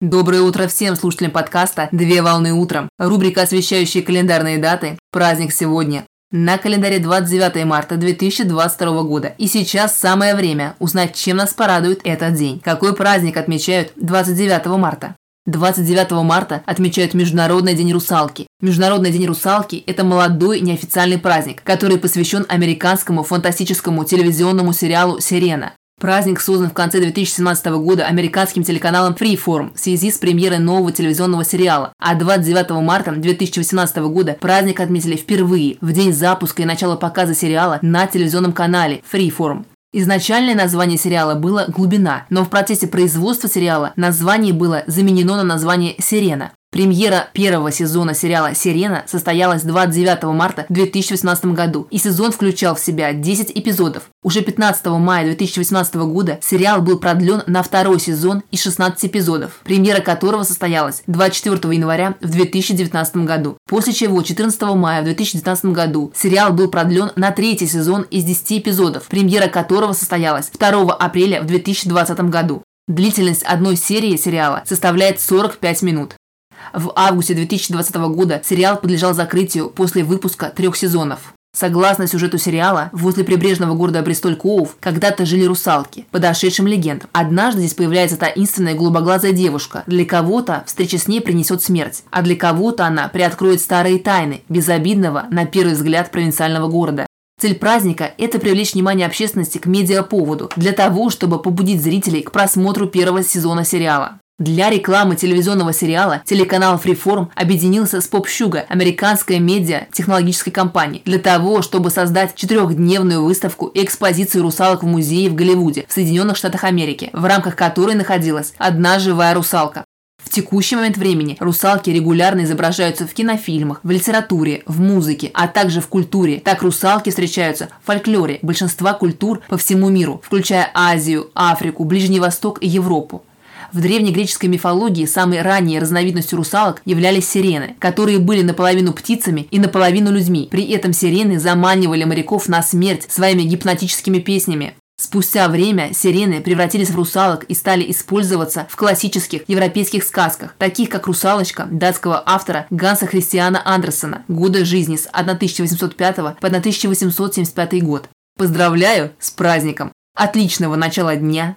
Доброе утро всем слушателям подкаста «Две волны утром». Рубрика, освещающая календарные даты. Праздник сегодня. На календаре 29 марта 2022 года. И сейчас самое время узнать, чем нас порадует этот день. Какой праздник отмечают 29 марта? 29 марта отмечают Международный день русалки. Международный день русалки – это молодой неофициальный праздник, который посвящен американскому фантастическому телевизионному сериалу «Сирена». Праздник создан в конце 2017 года американским телеканалом Freeform в связи с премьерой нового телевизионного сериала. А 29 марта 2018 года праздник отметили впервые в день запуска и начала показа сериала на телевизионном канале Freeform. Изначальное название сериала было «Глубина», но в процессе производства сериала название было заменено на название «Сирена». Премьера первого сезона сериала «Сирена» состоялась 29 марта 2018 году, и сезон включал в себя 10 эпизодов. Уже 15 мая 2018 года сериал был продлен на второй сезон и 16 эпизодов, премьера которого состоялась 24 января в 2019 году. После чего 14 мая в 2019 году сериал был продлен на третий сезон из 10 эпизодов, премьера которого состоялась 2 апреля в 2020 году. Длительность одной серии сериала составляет 45 минут. В августе 2020 года сериал подлежал закрытию после выпуска трех сезонов. Согласно сюжету сериала, возле прибрежного города Бристоль-Коув когда-то жили русалки, подошедшим легендам. Однажды здесь появляется таинственная голубоглазая девушка. Для кого-то встреча с ней принесет смерть, а для кого-то она приоткроет старые тайны безобидного, на первый взгляд, провинциального города. Цель праздника – это привлечь внимание общественности к медиаповоду, для того, чтобы побудить зрителей к просмотру первого сезона сериала. Для рекламы телевизионного сериала телеканал Freeform объединился с PopSugar, американской медиа-технологической компанией, для того, чтобы создать четырехдневную выставку и экспозицию русалок в музее в Голливуде, в Соединенных Штатах Америки, в рамках которой находилась одна живая русалка. В текущий момент времени русалки регулярно изображаются в кинофильмах, в литературе, в музыке, а также в культуре. Так русалки встречаются в фольклоре большинства культур по всему миру, включая Азию, Африку, Ближний Восток и Европу. В древнегреческой мифологии самой ранней разновидностью русалок являлись сирены, которые были наполовину птицами и наполовину людьми. При этом сирены заманивали моряков на смерть своими гипнотическими песнями. Спустя время сирены превратились в русалок и стали использоваться в классических европейских сказках, таких как «Русалочка» датского автора Ганса Христиана Андерсона «Годы жизни» с 1805 по 1875 год. Поздравляю с праздником! Отличного начала дня!